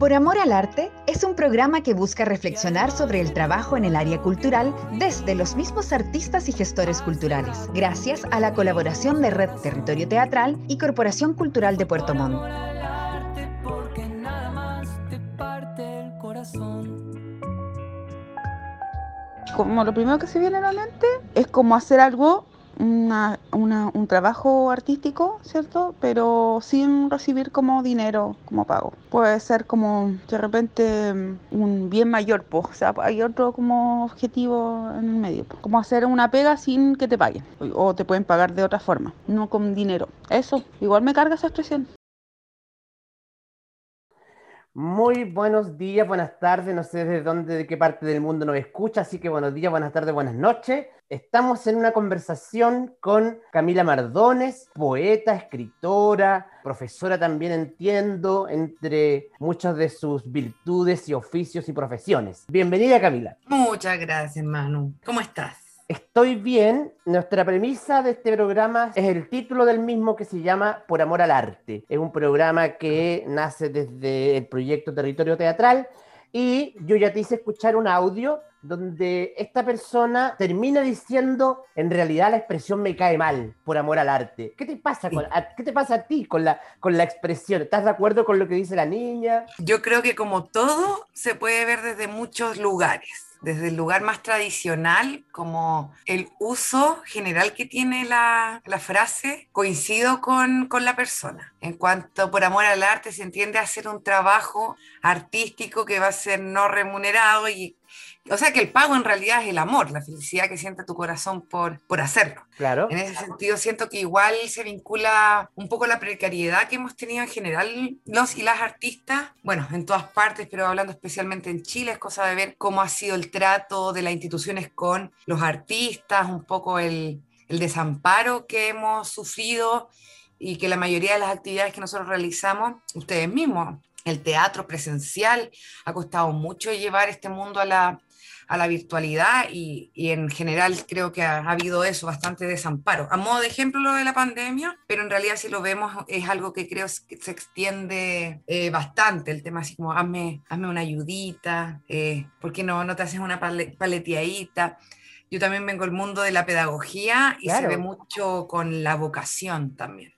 Por Amor al Arte es un programa que busca reflexionar sobre el trabajo en el área cultural desde los mismos artistas y gestores culturales, gracias a la colaboración de Red Territorio Teatral y Corporación Cultural de Puerto Montt. Como lo primero que se viene a la mente es como hacer algo una, una, un trabajo artístico, ¿cierto? Pero sin recibir como dinero como pago. Puede ser como de repente un bien mayor, pues, o sea, hay otro como objetivo en el medio, como hacer una pega sin que te paguen, o te pueden pagar de otra forma, no con dinero. Eso, igual me carga esa expresión. Muy buenos días, buenas tardes, no sé de dónde, de qué parte del mundo nos escucha, así que buenos días, buenas tardes, buenas noches. Estamos en una conversación con Camila Mardones, poeta, escritora, profesora también entiendo, entre muchas de sus virtudes y oficios y profesiones. Bienvenida Camila. Muchas gracias Manu. ¿Cómo estás? Estoy bien. Nuestra premisa de este programa es el título del mismo que se llama Por Amor al Arte. Es un programa que nace desde el proyecto Territorio Teatral y yo ya te hice escuchar un audio donde esta persona termina diciendo en realidad la expresión me cae mal por amor al arte. ¿Qué te pasa, con, a, ¿qué te pasa a ti con la, con la expresión? ¿Estás de acuerdo con lo que dice la niña? Yo creo que como todo se puede ver desde muchos lugares desde el lugar más tradicional, como el uso general que tiene la, frase, coincido con, con, la persona. En cuanto por amor al arte se entiende hacer un trabajo artístico que va a ser no remunerado y o sea que el pago en realidad es el amor, la felicidad que siente tu corazón por, por hacerlo. Claro. En ese sentido siento que igual se vincula un poco la precariedad que hemos tenido en general los y las artistas, bueno, en todas partes, pero hablando especialmente en Chile, es cosa de ver cómo ha sido el trato de las instituciones con los artistas, un poco el, el desamparo que hemos sufrido y que la mayoría de las actividades que nosotros realizamos, ustedes mismos, el teatro presencial, ha costado mucho llevar este mundo a la, a la virtualidad y, y, en general creo que ha, ha, habido eso, bastante desamparo. A modo de ejemplo lo de la pandemia, pero en realidad si lo vemos es algo que creo que se extiende eh, bastante, el tema así como hazme, hazme una ayudita, eh, ¿por qué no, no te haces una paleteadita? Yo también vengo del mundo de la pedagogía y claro. se ve mucho con la vocación también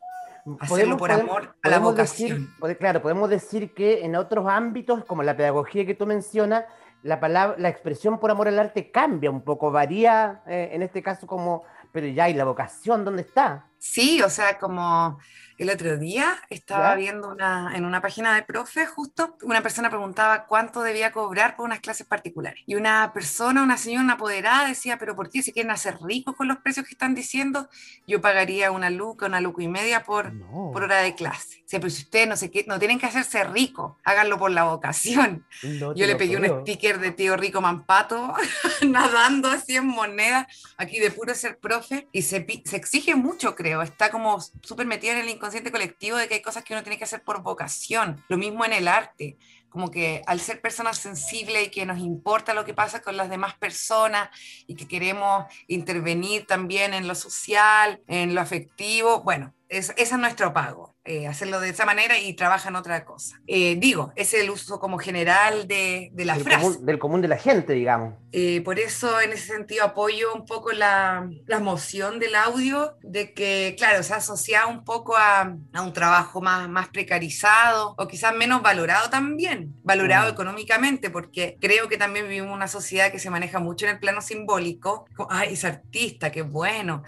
hacerlo por podemos, amor a la vocación. Decir, claro, podemos decir que en otros ámbitos, como la pedagogía que tú mencionas, la palabra, la expresión por amor al arte cambia un poco, varía eh, en este caso como, pero ya, ¿y la vocación dónde está? Sí, o sea, como el otro día estaba ¿Ya? viendo una, en una página de profe, justo una persona preguntaba cuánto debía cobrar por unas clases particulares. Y una persona, una señora, una apoderada decía, pero ¿por qué se quieren hacer ricos con los precios que están diciendo? Yo pagaría una luca, una luca y media por, no. por hora de clase. O sea, pero si ustedes no, se, no tienen que hacerse ricos, háganlo por la vocación. No Yo le pegué creo. un sticker de tío rico mampato, nadando así en moneda, aquí de puro ser profe, y se, se exige mucho, creo está como súper metida en el inconsciente colectivo de que hay cosas que uno tiene que hacer por vocación. Lo mismo en el arte, como que al ser personas sensibles y que nos importa lo que pasa con las demás personas y que queremos intervenir también en lo social, en lo afectivo, bueno, es, ese es nuestro pago. Eh, hacerlo de esa manera y trabajan otra cosa. Eh, digo, ese es el uso como general de, de la del frase. Común, del común de la gente, digamos. Eh, por eso, en ese sentido, apoyo un poco la, la moción del audio, de que, claro, se asocia un poco a, a, un trabajo más, más precarizado o quizás menos valorado también, valorado mm. económicamente, porque creo que también vivimos una sociedad que se maneja mucho en el plano simbólico. Ay, es artista, qué bueno.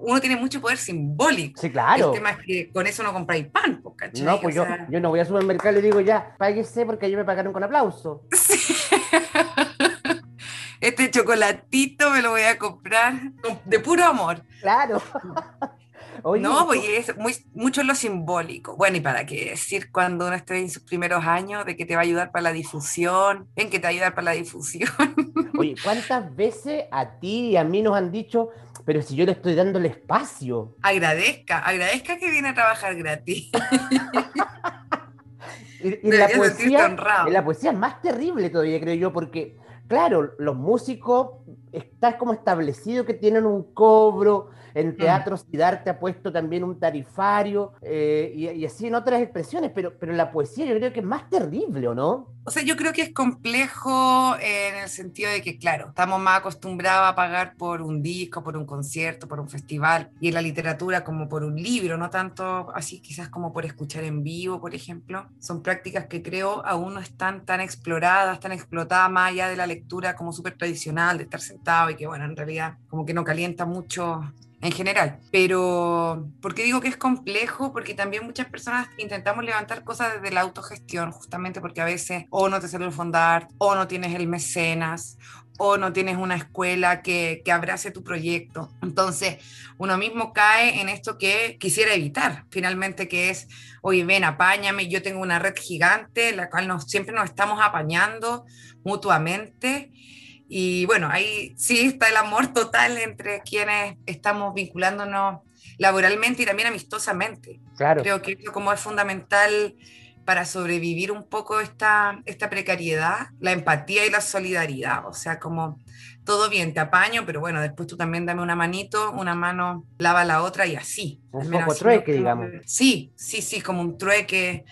Uno tiene mucho poder simbólico. Sí, claro. El tema es que con eso no compra compráis pan, ¿cachai? No, pues o yo, sea... yo no voy al supermercado y le digo ya, páguese porque ellos me pagaron con aplauso. Sí. Este chocolatito me lo voy a comprar de puro amor. Claro. Oye, no, pues es muy, mucho lo simbólico. Bueno, y para qué decir cuando uno esté en sus primeros años de que te va a ayudar para la difusión, ven que te va a ayudar para la difusión. Oye, ¿cuántas veces a ti y a mí nos han dicho, pero si yo le estoy dando el espacio? Agradezca, agradezca que viene a trabajar gratis. y, y la poesía, la poesía es más terrible todavía, creo yo, porque, claro, los músicos está como establecido que tienen un cobro, en mm. teatro Sidarte ha puesto también un tarifario eh, y, así en otras expresiones, pero, pero la poesía yo creo que es más terrible, ¿o no? O sea, yo creo que es complejo en el sentido de que, claro, estamos más acostumbrados a pagar por un disco, por un concierto, por un festival, y en la literatura como por un libro, no tanto así quizás como por escuchar en vivo, por ejemplo. Son prácticas que creo aún no están tan exploradas, tan explotadas más allá de la lectura como súper tradicional, de estar sentado y que, bueno, en realidad como que no calienta mucho en general. Pero, ¿por qué digo que es complejo? Porque también muchas personas intentamos levantar cosas desde la autogestión, justamente porque a veces o no te sale el fondar, o no tienes el mecenas, o no tienes una escuela que, que, abrace tu proyecto. Entonces, uno mismo cae en esto que quisiera evitar, finalmente, que es, oye, ven, apáñame, yo tengo una red gigante, la cual nos, siempre nos estamos apañando mutuamente y bueno, ahí sí está el amor total entre quienes estamos vinculándonos laboralmente y también amistosamente. Claro. Creo que eso como es fundamental para sobrevivir un poco esta, esta precariedad, la empatía y la solidaridad. O sea, como todo bien, te apaño, pero bueno, después tú también dame una manito, una mano lava la otra y así. Un poco trueque, digamos. Sí, sí, sí, como un trueque.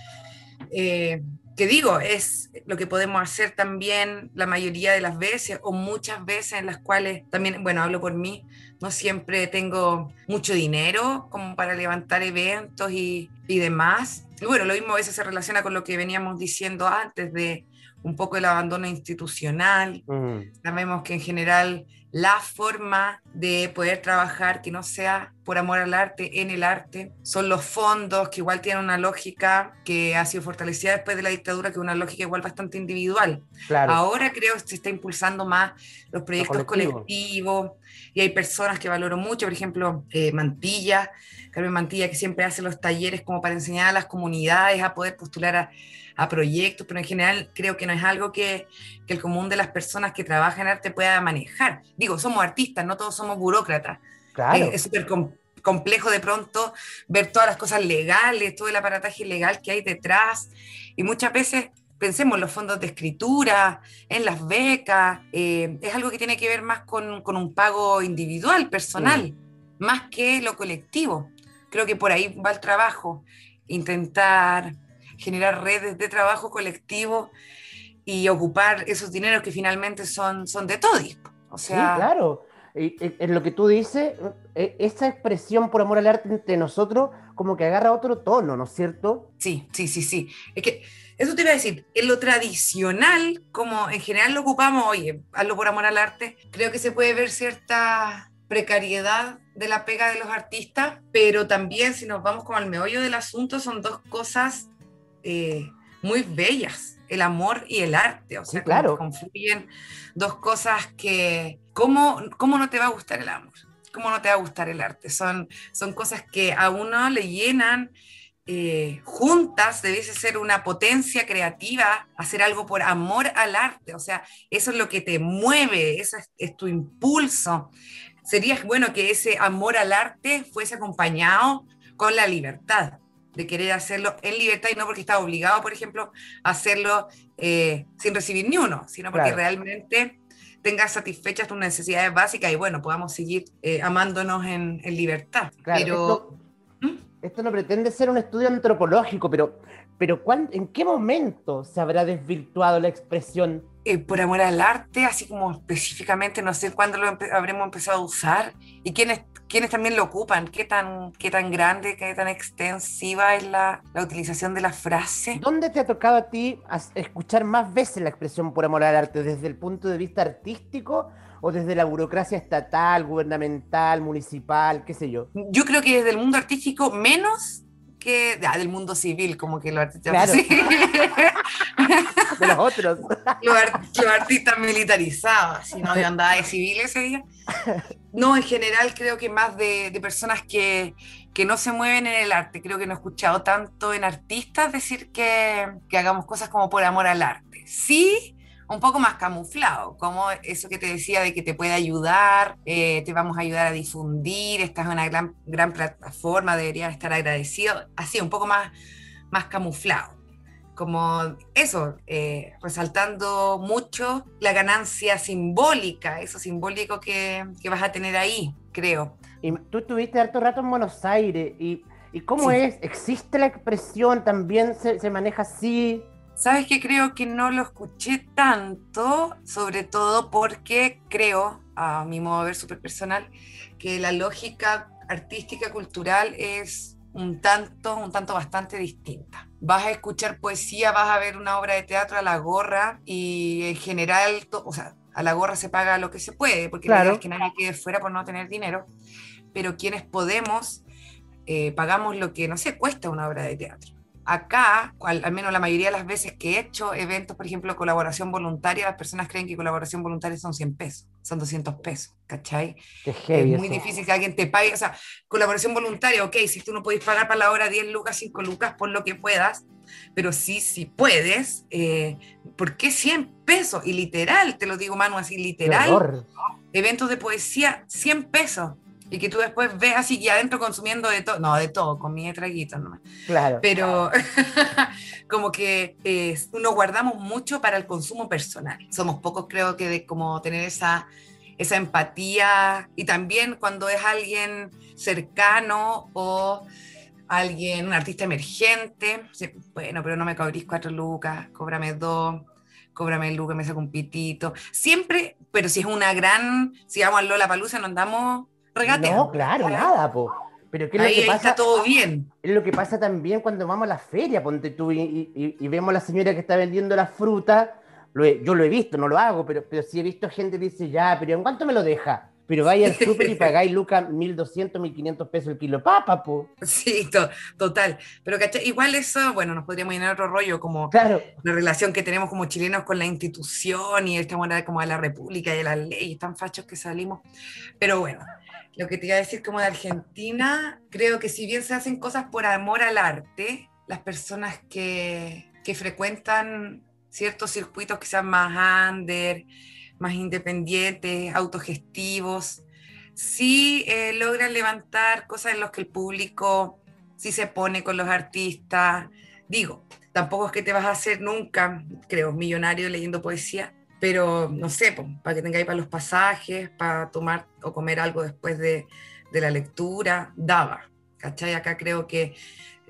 Eh, que digo, es lo que podemos hacer también la mayoría de las veces o muchas veces en las cuales también, bueno, hablo por mí, no siempre tengo mucho dinero como para levantar eventos y, y demás. Y bueno, lo mismo a veces se relaciona con lo que veníamos diciendo antes de un poco el abandono institucional. Mm. Sabemos que en general la forma de poder trabajar que no sea por amor al arte, en el arte, son los fondos, que igual tienen una lógica que ha sido fortalecida después de la dictadura, que es una lógica igual bastante individual. Ahora creo que se está impulsando más los proyectos colectivos y hay personas que valoro mucho, por ejemplo, eh, Mantilla, Carmen Mantilla, que siempre hace los talleres como para enseñar a las comunidades a poder postular a a proyectos, pero en general creo que no es algo que, que el común de las personas que trabajan en arte pueda manejar. Digo, somos artistas, no todos somos burócratas. Claro. Es súper complejo de pronto ver todas las cosas legales, todo el aparataje legal que hay detrás. Y muchas veces pensemos en los fondos de escritura, en las becas, eh, es algo que tiene que ver más con, con un pago individual, personal, más que lo colectivo. Creo que por ahí va el trabajo, intentar generar redes de trabajo colectivo y ocupar esos dineros que finalmente son, son de todos. O sea, sí, claro. En lo que tú dices, e, esa expresión por amor al arte entre nosotros como que agarra otro tono, ¿no es cierto? Sí, sí, sí, sí. Es que eso te iba a decir, en lo tradicional, como en general lo ocupamos, oye, hazlo por amor al arte, creo que se puede ver cierta precariedad de la pega de los artistas, pero también si nos vamos como al meollo del asunto, son dos cosas eh, muy bellas, el amor y el arte, o sea, claro. confluyen dos cosas que, ¿cómo, ¿cómo no te va a gustar el amor? ¿Cómo no te va a gustar el arte? Son, son cosas que a uno le llenan eh, juntas, debiese ser una potencia creativa, hacer algo por amor al arte, o sea, eso es lo que te mueve, eso es tu impulso. Sería bueno que ese amor al arte fuese acompañado con la libertad de querer hacerlo en libertad y no porque está obligado, por ejemplo, a hacerlo eh, sin recibir ni uno, sino porque realmente tengas satisfechas tus necesidades básicas y bueno, podamos seguir eh, amándonos en, libertad. pero, ¿Mm? esto, no pretende ser un estudio antropológico, pero, pero ¿en qué momento se habrá desvirtuado la expresión? Eh, por amor al arte, así como específicamente, no sé cuándo lo habremos empezado a usar y quiénes quienes también lo ocupan, qué tan, qué tan grande, qué tan extensiva es la, la utilización de la frase. ¿Dónde te ha tocado a ti escuchar más veces la expresión por amor al arte? ¿Desde el punto de vista artístico o desde la burocracia estatal, gubernamental, municipal, qué sé yo? Yo creo que desde el mundo artístico menos que ah, del mundo civil, como que los artistas claro. de los otros. Artistas militarizados, si no, de andaba de civil ese día. No, en general creo que más de, de, personas que, que no se mueven en el arte. Creo que no he escuchado tanto en artistas decir que, que hagamos cosas como por amor al arte. Sí, un poco más camuflado, como eso que te decía de que te puede ayudar, eh, te vamos a ayudar a difundir, esta es una gran, gran plataforma, deberían estar agradecidos, así, un poco más, más camuflado como eso, eh, resaltando mucho la ganancia simbólica, eso simbólico que, que, vas a tener ahí, creo. Y tú estuviste harto rato en Buenos Aires, ¿y, y cómo es? ¿Existe la expresión? ¿También se, se maneja así? Sabes que creo que no lo escuché tanto, sobre todo porque creo, a mi modo de ver súper personal, que la lógica artística, cultural es un tanto, un tanto bastante distinta. Vas a escuchar poesía, vas a ver una obra de teatro a la gorra y en general, o sea, a la gorra se paga lo que se puede, porque claro. la es que nadie quede fuera por no tener dinero, pero quienes podemos, eh, pagamos lo que, no sé, cuesta una obra de teatro acá, al, menos la mayoría de las veces que he hecho eventos, por ejemplo, colaboración voluntaria, las personas creen que colaboración voluntaria son 100 pesos, son 200 pesos, ¿cachai? es muy difícil que alguien te pague, o sea, colaboración voluntaria, ok, si tú no puedes pagar para la hora 10 lucas, 5 lucas, por lo que puedas, pero sí, si puedes, eh, ¿por qué 100 pesos? Y literal, te lo digo, Manu, así literal, eventos de poesía, 100 pesos y que tú después ves así y adentro consumiendo de todo, no, de todo, con mi traguitos nomás. Claro. Pero como que eh, nos guardamos mucho para el consumo personal. Somos pocos, creo que, de como tener esa, esa empatía y también cuando es alguien cercano o alguien, un artista emergente, bueno, pero no me cobrís cuatro lucas, cóbrame dos, cóbrame el lucas, me saco un pitito. Siempre, pero si es una gran, si vamos a Lola Palusa, nos damos no, claro, nada, po. Pero ¿qué es lo que pasa? está todo bien. Es lo que pasa también cuando vamos a la feria, ponte tú y, vemos a la señora que está vendiendo la fruta. yo lo he visto, no lo hago, pero, pero sí he visto gente que dice, ya, pero ¿en cuánto me lo deja? Pero vaya al súper y pagáis, Lucas, 1.200, 1.500 pesos el kilo papa, po. Sí, total. Pero igual eso, bueno, nos podríamos llenar otro rollo, como claro. la relación que tenemos como chilenos con la institución y esta manera como de la república y de la ley, tan fachos que salimos. Pero bueno, lo que te iba a decir como de Argentina, creo que si bien se hacen cosas por amor al arte, las personas que, que frecuentan ciertos circuitos sean más under, más independientes, autogestivos, sí eh, logran levantar cosas en las que el público sí se pone con los artistas. Digo, tampoco es que te vas a hacer nunca, creo, millonario leyendo poesía, pero no sé, para que tengáis para los pasajes, para tomar o comer algo después de, de, la lectura, daba. ¿Cachai? Acá creo que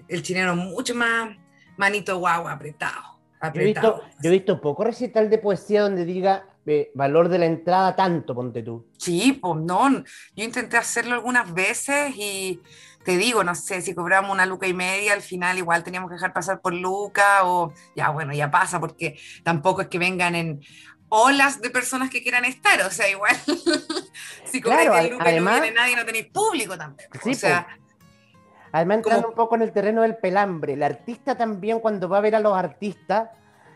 el chileno mucho más manito guau apretado. apretado yo, he visto, yo he visto poco recital de poesía donde diga eh, valor de la entrada tanto, ponte tú. Sí, pues no, yo intenté hacerlo algunas veces y te digo, no sé, si cobramos una luca y media, al final igual teníamos que dejar pasar por luca o ya bueno, ya pasa porque tampoco es que vengan en olas de personas que quieran estar, o sea, igual si claro, el además, no viene nadie, no tenéis público también. Sí, o sea, además entrando un poco en el terreno del pelambre, el artista también cuando va a ver a los artistas,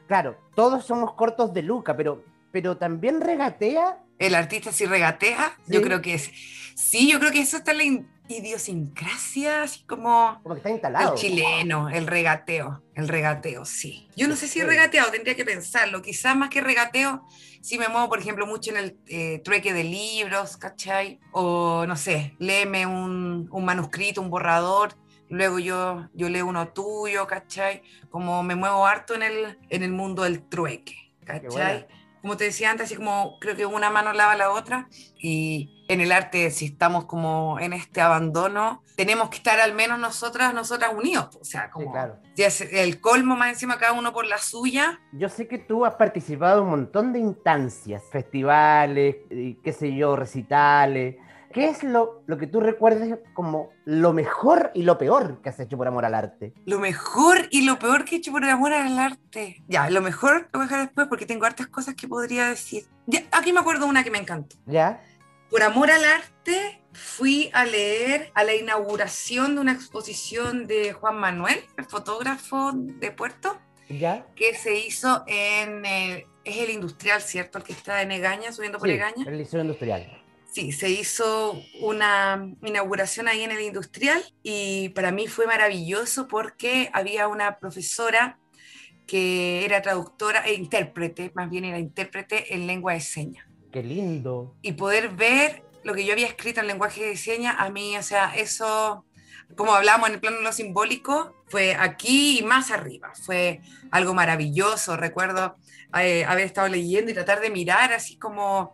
claro, todos somos cortos de Luca, pero, pero también regatea. El artista sí regatea, yo creo que es. Sí, yo creo que eso está en la idiosincrasia, así como, como que está instalado. El chileno, el regateo, el regateo, sí. Yo no sé si regateado, tendría que pensarlo. Quizás más que regateo, si me muevo, por ejemplo, mucho en el eh, trueque de libros, ¿cachai? O no sé, léeme un, un manuscrito, un borrador, luego yo, yo leo uno tuyo, ¿cachai? Como me muevo harto en el, en el mundo del trueque, ¿cachai? Como te decía antes, así como creo que una mano lava la otra y en el arte, si estamos como en este abandono, tenemos que estar al menos nosotras, nosotras unidos. O sea, como el colmo más encima cada uno por la suya. Yo sé que tú has participado en un montón de instancias, festivales, qué sé yo, recitales. ¿Qué es lo, lo que tú recuerdes como lo mejor y lo peor que has hecho por amor al arte? Lo mejor y lo peor que he hecho por amor al arte. Ya, lo mejor lo voy a dejar después porque tengo hartas cosas que podría decir. aquí me acuerdo una que me encantó. ¿Ya? por amor al arte, fui a leer a la inauguración de una exposición de Juan Manuel, el fotógrafo de Puerto, ¿Ya? que se hizo en, es el industrial, ¿cierto? El que está en Egaña, subiendo por Egaña. El liceo industrial. Sí, se hizo una inauguración ahí en el industrial y para mí fue maravilloso porque había una profesora que era traductora e intérprete, más bien era intérprete en lengua de señas. Qué lindo. Y poder ver lo que yo había escrito en lenguaje de señas, a mí, o sea, eso como hablamos en el plano de lo simbólico, fue aquí y más arriba. Fue algo maravilloso. Recuerdo eh, haber estado leyendo y tratar de mirar así como...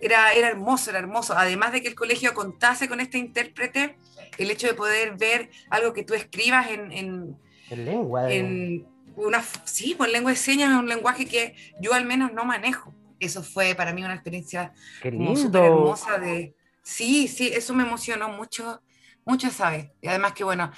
Era, era hermoso, era hermoso. Además de que el colegio contase con este intérprete, el hecho de poder ver algo que tú escribas en... En, lengua. En una, sí, pues lengua de señas es un lenguaje que yo al menos no manejo. Eso fue para mí una experiencia súper hermosa de... Sí, sí, eso me emocionó mucho, mucho, ¿sabes? Y además que, bueno,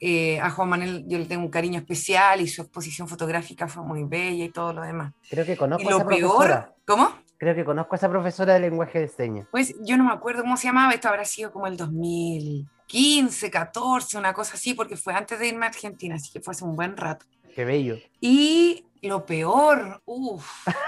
eh, a Juan Manuel yo le tengo un cariño especial y su exposición fotográfica fue muy bella y todo lo demás. Creo que conozco a esa profesora. ¿Cómo? Creo que conozco a esa profesora de lenguaje de señas. Pues yo no me acuerdo cómo se llamaba, esto habrá sido como el 2015, 14, una cosa así, porque fue antes de irme a Argentina, así que fue hace un buen rato. Qué bello. Y lo peor, uff.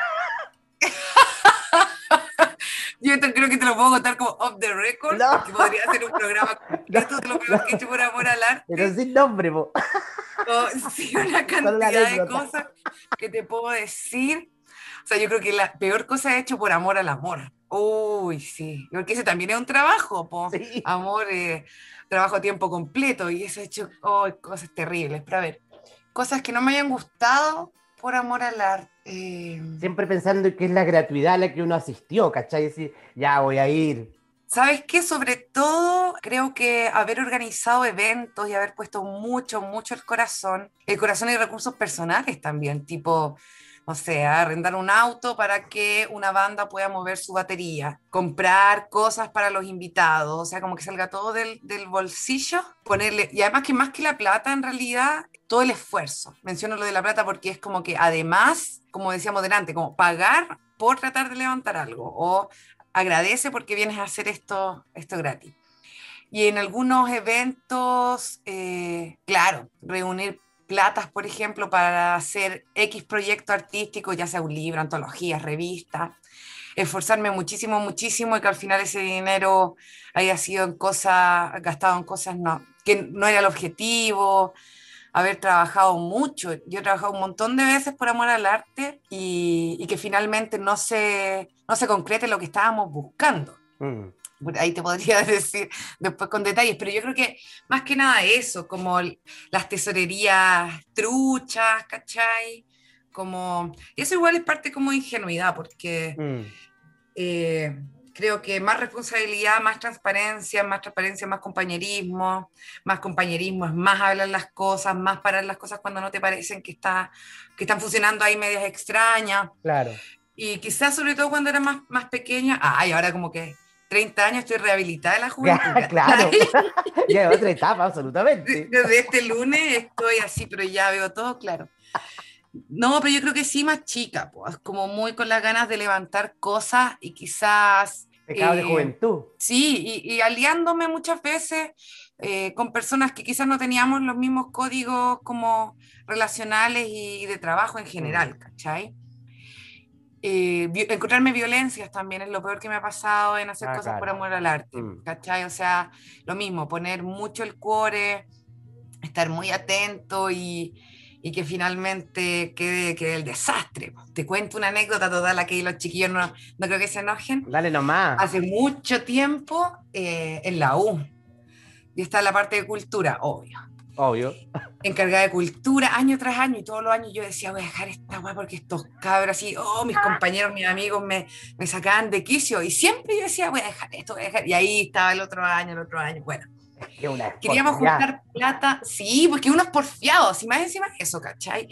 Yo creo que te lo puedo contar como off the record, que podría ser un programa completo de lo que he hecho por amor al arte. Pero sin nombre, po. sí, una cantidad de cosas que te puedo decir. Sea, yo creo que la peor cosa he hecho por amor al amor. Uy, sí. Porque ese también es un trabajo, po. Amor, eh, trabajo a tiempo completo. Y eso he hecho oh, cosas terribles. Pero a ver, cosas que no me hayan gustado por amor al arte. Eh, Siempre pensando que es la gratuidad a la que uno asistió, ¿cachai? Decir, ya voy a ir. ¿Sabes qué? Sobre todo, creo que haber organizado eventos y haber puesto mucho, mucho el corazón, el corazón y recursos personales también, tipo o sea, arrendar un auto para que una banda pueda mover su batería, comprar cosas para los invitados, o sea, como que salga todo del, bolsillo, ponerle, y además que más que la plata en realidad, todo el esfuerzo. Menciono lo de la plata porque es como que además, como decíamos delante, como pagar por tratar de levantar algo, o agradece porque vienes a hacer esto, esto gratis. Y en algunos eventos, eh, claro, reunir platas, por ejemplo, para hacer X proyecto artístico, ya sea un libro, antología, revista, esforzarme muchísimo, muchísimo y que al final ese dinero haya sido en cosas, gastado en cosas no, que no era el objetivo, haber trabajado mucho. Yo he trabajado un montón de veces por amor al arte y, que finalmente no se, no se concrete lo que estábamos buscando. Mm ahí te podría decir después con detalles, pero yo creo que más que nada eso, como las tesorerías truchas, ¿cachai? Como, eso igual es parte como de ingenuidad, porque mm. eh, creo que más responsabilidad, más transparencia, más transparencia, más compañerismo, más compañerismo es más hablar las cosas, más parar las cosas cuando no te parecen que, está, que están funcionando ahí medias extrañas. Claro. Y quizás sobre todo cuando era más, más pequeña, ay, ahora como que 30 años estoy rehabilitada de la juventud. claro, ya otra etapa, absolutamente. Desde este lunes estoy así, pero ya veo todo claro. No, pero yo creo que sí más chica, pues, como muy con las ganas de levantar cosas y quizás... Pecado de eh, juventud. Sí, y, aliándome muchas veces eh, con personas que quizás no teníamos los mismos códigos como relacionales y, de trabajo en general, mm. ¿cachai? Eh, encontrarme violencias también es lo peor que me ha pasado en hacer ah, cosas por amor al arte, mm. ¿cachai? O sea, lo mismo, poner mucho el cuore, estar muy atento y, y que finalmente quede, quede, el desastre. Te cuento una anécdota total, aquí los chiquillos no, no creo que se enojen. Dale nomás. Hace mucho tiempo eh, en la U, y está la parte de cultura, obvio. Obvio. Encargada de cultura, año tras año, y todos los años yo decía, voy a dejar esta weá porque estos cabros así, oh, mis compañeros, mis amigos me, me sacaban de quicio, y siempre yo decía, voy a dejar esto, voy a dejar, y ahí estaba el otro año, el otro año, bueno. Queríamos juntar plata, sí, porque unos porfiados, y más encima eso, ¿cachai?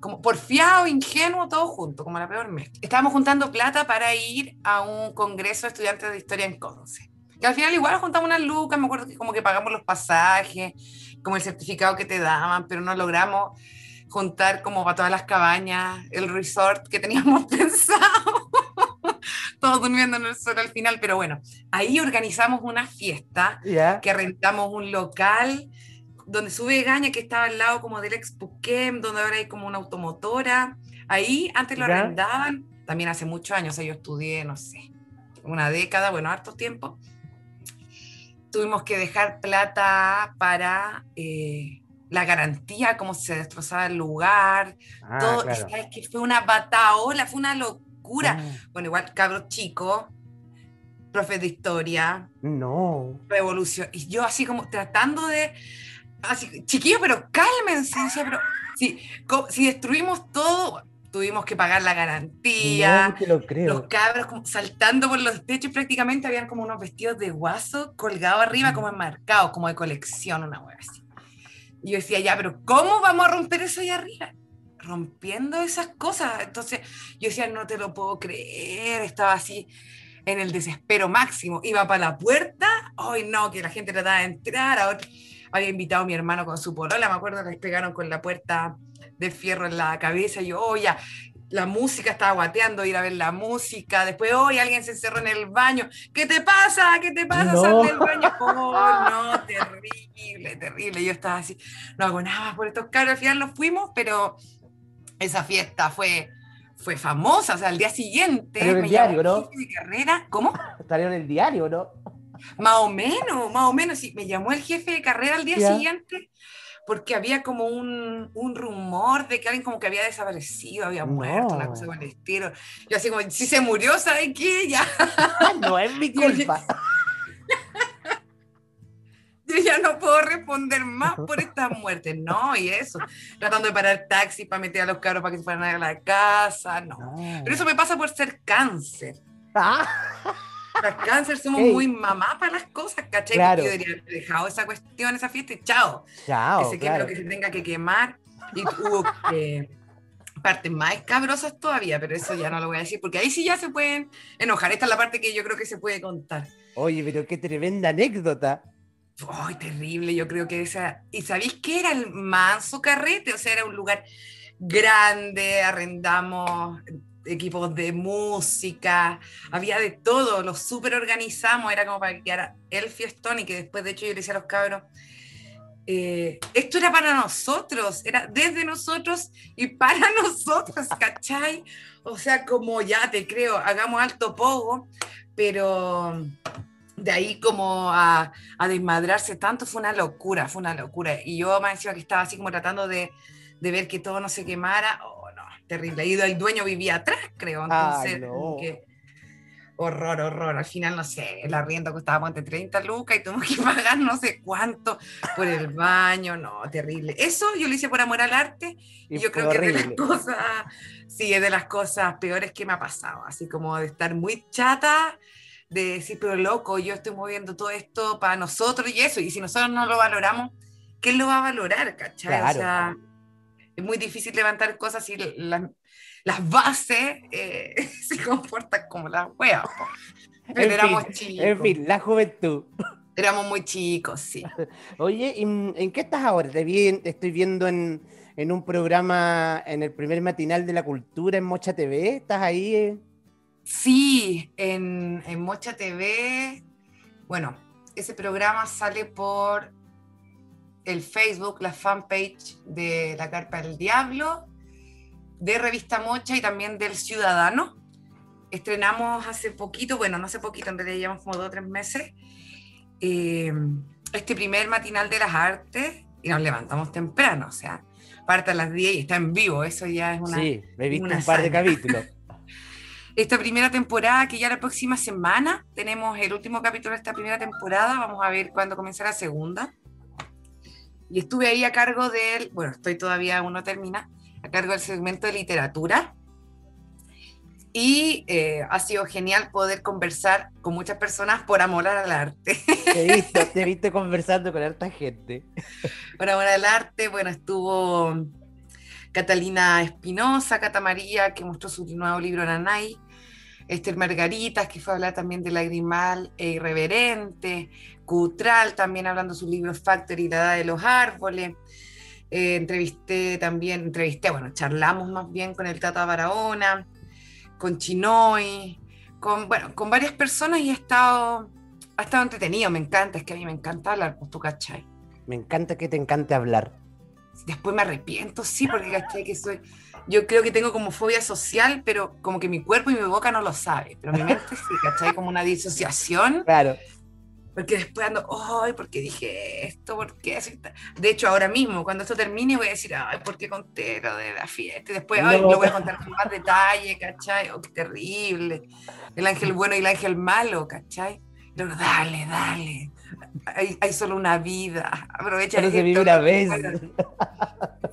Como porfiado, ingenuo, todo junto, como la peor mezcla. Estábamos juntando plata para ir a un congreso de estudiantes de historia en Conce. Que al final igual juntamos unas lucas, me acuerdo que como que pagamos los pasajes, como el certificado que te daban, pero no logramos juntar como para todas las cabañas, el resort que teníamos pensado. Todos durmiendo en el sol al final, pero bueno, ahí organizamos una fiesta que rentamos un local donde sube Gaña, que estaba al lado como del Expuquem, donde ahora hay como una automotora. Ahí antes lo arrendaban, también hace muchos años, yo estudié, no sé, una década, bueno, harto tiempo tuvimos que dejar plata para eh, la garantía, cómo se destrozaba el lugar, ah, todo, ¿sabes que Fue una bataola, fue una locura. Ah. Bueno, igual cabros chicos, profes de historia. No. Revolución. Y yo así como tratando de, así, chiquillos, pero cálmense, pero si, si destruimos todo, tuvimos que pagar la garantía. No lo creo. Los cabros como saltando por los techos, prácticamente habían como unos vestidos de guaso colgados arriba, como enmarcados, como de colección, una hueá así. Y yo decía, ya, pero ¿cómo vamos a romper eso ahí arriba? Rompiendo esas cosas. Entonces yo decía, no te lo puedo creer. Estaba así en el desespero máximo. Iba para la puerta, hoy no, que la gente trataba de entrar. había invitado a mi hermano con su polola, me acuerdo les pegaron con la puerta de fierro en la cabeza. Y yo, oh, ya, la música estaba guateando, ir a ver la música. Después, hoy alguien se encerró en el baño. ¿Qué te pasa? ¿Qué te pasa? Sal del baño. Oh, no, terrible, terrible. Yo estaba así, no hago nada por estos cabros. Al final nos fuimos, pero esa fiesta fue, fue famosa. O sea, al día siguiente. en el diario, ¿no? carrera. ¿Cómo? Estaría en el diario, ¿no? Más o menos, más o menos. Sí, me llamó el jefe de carrera al día siguiente porque había como un, un, rumor de que alguien como que había desaparecido, había muerto, una cosa con el estilo. Yo así como, si se murió, ¿sabe qué? Ya. no es mi culpa. Yo ya no puedo responder más por estas muertes, no, y eso, tratando de parar taxi para meter a los carros para que se fueran a la casa, no. no. Pero eso me pasa por ser cáncer. Ah. Las cáncer somos muy mamá para las cosas, ¿cachai? Claro. Yo diría, dejado esa cuestión, esa fiesta y chao. Chao. Que se queme lo que se tenga que quemar. Y hubo partes más escabrosas todavía, pero eso ya no lo voy a decir, porque ahí sí ya se pueden enojar. Esta es la parte que yo creo que se puede contar. Oye, pero qué tremenda anécdota. Ay, terrible, yo creo que esa... ¿Y sabéis qué era el manso carrete? O sea, era un lugar grande, arrendamos equipos de música, había de todo, lo súper organizamos, era como para que quedara el fiestón y que después de hecho yo le decía a los cabros, eh, esto era para nosotros, era desde nosotros y para nosotros, ¿cachai? O sea, como ya te creo, hagamos alto pogo, pero de ahí como a, a, desmadrarse tanto fue una locura, fue una locura. Y yo me decía que estaba así como tratando de, de ver que todo no se quemara terrible. Y el dueño vivía atrás, creo. Entonces, horror, horror. Al final, no sé, el arriendo costaba entre 30 lucas y tuvimos que pagar no sé cuánto por el baño. No, terrible. Eso yo lo hice por amor al arte y, yo creo que es de las cosas, sí, es de las cosas peores que me ha pasado. Así como de estar muy chata de decir, pero loco, yo estoy moviendo todo esto para nosotros y eso, y si nosotros no lo valoramos, ¿quién lo va a valorar, cachai? O sea, es muy difícil levantar cosas y las bases eh, se comportan como las weas. Pero éramos chicos. En fin, la juventud. Éramos muy chicos, sí. Oye, ¿en qué estás ahora? Te, vi, estoy viendo en, en, un programa, en el primer matinal de la cultura en Mocha TV. ¿Estás ahí? Eh? Sí, en, en Mocha TV. Bueno, ese programa sale por el Facebook, la fanpage de la Carpa del Diablo, de Revista Mocha y también del Ciudadano. Estrenamos hace poquito, bueno, no hace poquito, en realidad llevamos como dos o tres meses, eh, este primer matinal de las artes y nos levantamos temprano, o sea, parte a las 10 y está en vivo, eso ya es una... Sí, me he visto un par de capítulos. esta primera temporada, que ya la próxima semana tenemos el último capítulo de esta primera temporada, vamos a ver cuándo comienza la segunda. Y estuve ahí a cargo del, bueno, estoy todavía, uno termina, a cargo del segmento de literatura. Y eh, ha sido genial poder conversar con muchas personas por amor al arte. Te he visto, te he visto conversando con harta gente. Por amor al arte, bueno, estuvo Catalina Espinosa, Cata María, que mostró su nuevo libro Nanay, Esther Margaritas, que fue a hablar también de Lagrimal e Irreverente, Cutral, también hablando de su libro Factory, La Edad de los Árboles. Eh, entrevisté también, entrevisté, bueno, charlamos más bien con el Tata Barahona, con Chinoy, con, bueno, con varias personas y ha estado, ha estado entretenido, me encanta, es que a mí me encanta hablar, pues tú cachai. Me encanta que te encante hablar. Después me arrepiento, sí, porque cachai que soy, yo creo que tengo como fobia social, pero como que mi cuerpo y mi boca no lo sabe, pero mi mente sí, cachai, como una disociación. Claro porque después ando, ay, ¿por qué dije esto? ¿Por qué De hecho, ahora mismo, cuando esto termine, voy a decir, ay, ¿por qué conté lo de la fiesta? Y después, ay, lo voy a contar con más detalle, ¿cachai? Oh, qué terrible. El ángel bueno y el ángel malo, ¿cachai? luego, dale, dale. Hay, hay, solo una vida. Aprovecha. Solo se vive una vez.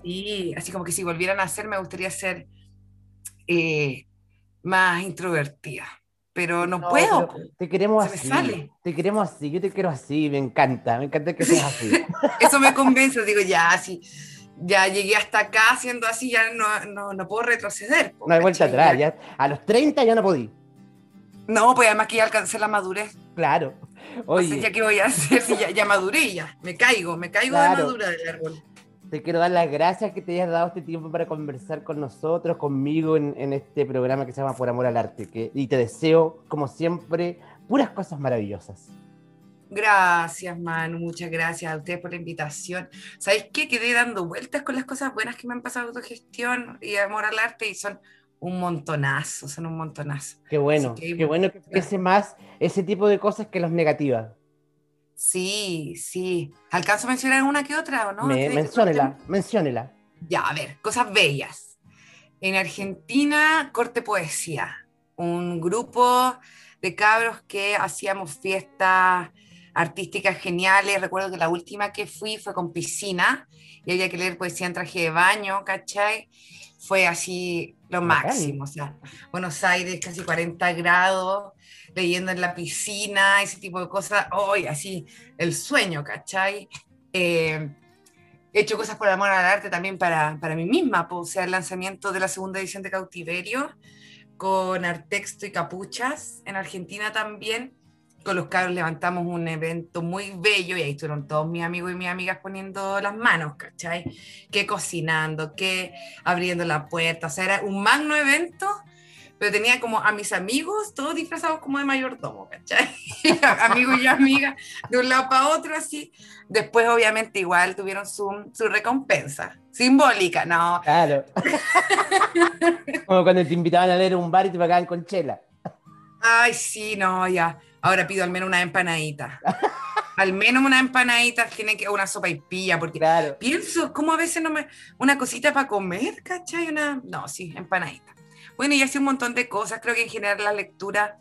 Sí, así como que si volvieran a ser, me gustaría ser eh, más introvertida pero no, puedo. te queremos así. Te queremos así, yo te quiero así, me encanta, me encanta que seas así. Eso me convence, digo, ya, así, ya llegué hasta acá siendo así, ya no, no, no puedo retroceder. No hay vuelta atrás, ya, a los 30 ya no podí. No, pues además que ya alcancé la madurez. Claro. Oye. ya qué voy a hacer si ya, ya maduré ya, me caigo, me caigo de madura del árbol. Te quiero dar las gracias que te hayas dado este tiempo para conversar con nosotros, conmigo en, este programa que se llama Por Amor al Arte. Que, y te deseo, como siempre, puras cosas maravillosas. Gracias, Manu, muchas gracias a ustedes por la invitación. ¿Sabéis qué? Quedé dando vueltas con las cosas buenas que me han pasado autogestión y amor al arte y son un montonazo, son un montonazo. Qué bueno, qué bueno que pese más ese tipo de cosas que las negativas. Sí, sí. ¿Alcanzo a mencionar una que otra o no? Me, menciónela, menciónela. Ya, a ver, cosas bellas. En Argentina, Corte Poesía, un grupo de cabros que hacíamos fiestas artísticas geniales. Recuerdo que la última que fui fue con piscina y había que leer poesía en traje de baño, ¿cachai? Fue así lo máximo, o sea, Buenos Aires casi 40 grados, leyendo en la piscina, ese tipo de cosas, hoy así, el sueño, ¿cachai? Eh, he hecho cosas por amor al arte también para, para mí misma, o sea, el lanzamiento de la segunda edición de Cautiverio con Artexto y Capuchas en Argentina también. Con los cabros levantamos un evento muy bello y ahí estuvieron todos mis amigos y mis amigas poniendo las manos, ¿cachai? Que cocinando, que abriendo la puerta, o sea, era un magno evento pero tenía como a mis amigos, todos disfrazados como de mayordomo, ¿cachai? amigos y amigas, de un lado para otro, así. Después, obviamente, igual tuvieron su, su recompensa, simbólica, ¿no? Claro. como cuando te invitaban a leer un bar y te pagaban con chela. Ay, sí, no, ya. Ahora pido al menos una empanadita. al menos una empanadita tiene que una sopa y pilla, porque claro. pienso, ¿cómo a veces no me. Una cosita para comer, ¿cachai? Una. No, sí, empanadita. Bueno, y así un montón de cosas. Creo que en general la lectura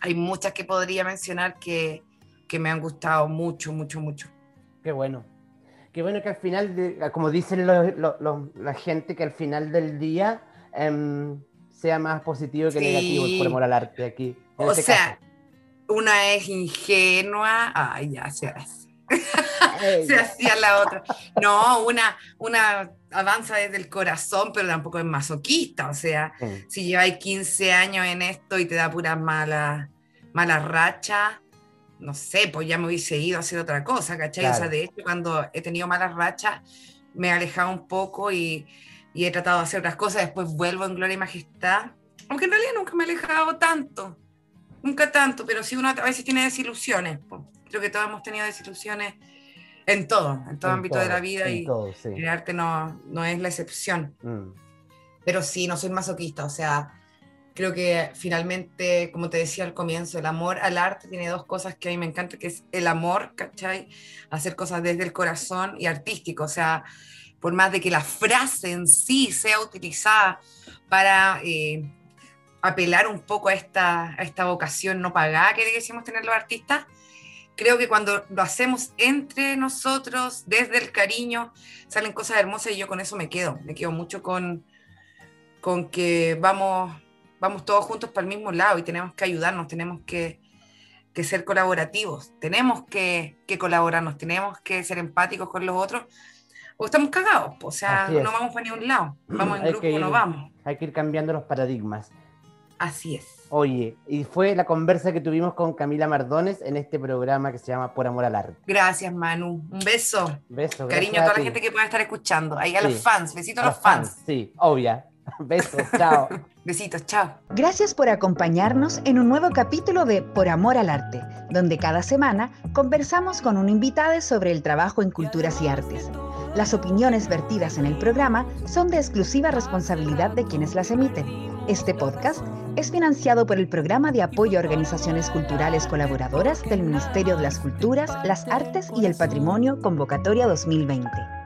hay muchas que podría mencionar que, que me han gustado mucho, mucho, mucho. Qué bueno. Qué bueno que al final, como dicen la gente, que al final del día em, sea más positivo que negativo por amor al arte aquí. o este sea, una es ingenua, ay, ya se hace. Se hacía la otra. No, una, una avanza desde el corazón, pero tampoco es masoquista. O sea, si lleváis 15 años en esto y te da pura mala, mala racha, no sé, pues ya me hubiese ido a hacer otra cosa, ¿cachai? O sea, de hecho, cuando he tenido malas rachas, me he alejado un poco y, y, he tratado de hacer otras cosas, después vuelvo en gloria y majestad, aunque en realidad nunca me he alejado tanto, nunca tanto, pero sí uno a veces tiene desilusiones, creo que todos hemos tenido desilusiones en todo, en todo ámbito de la vida y el arte no, no, es la excepción. Mm. Pero sí, no soy masoquista, o sea, creo que finalmente, como te decía al comienzo, el amor al arte tiene dos cosas que a mí me encanta, que es el amor, ¿cachai? Hacer cosas desde el corazón y artístico, o sea, por más de que la frase en sí sea utilizada para eh, apelar un poco a esta, a esta vocación no pagada que decimos tener los artistas, creo que cuando lo hacemos entre nosotros, desde el cariño, salen cosas hermosas y yo con eso me quedo. Me quedo mucho con, con que vamos, vamos todos juntos para el mismo lado y tenemos que ayudarnos, tenemos que, que ser colaborativos, tenemos que, que, colaborarnos, tenemos que ser empáticos con los otros. O estamos cagados, o sea, no vamos para ningún lado, vamos en grupo, no vamos. Hay que ir cambiando los paradigmas. Así es. Oye, y fue la conversa que tuvimos con Camila Mardones en este programa que se llama Por Amor al Arte. Gracias, Manu. Un beso. Beso. Cariño a toda la gente que pueda estar escuchando. Ahí a los fans. Besitos a los, fans. Sí, obvia. Besos, chao. Besitos, chao. Gracias por acompañarnos en un nuevo capítulo de Por Amor al Arte, donde cada semana conversamos con un invitado sobre el trabajo en culturas y artes. Las opiniones vertidas en el programa son de exclusiva responsabilidad de quienes las emiten Este podcast es financiado por el Programa de Apoyo a Organizaciones Culturales Colaboradoras del Ministerio de las Culturas, las Artes y el Patrimonio Convocatoria 2020.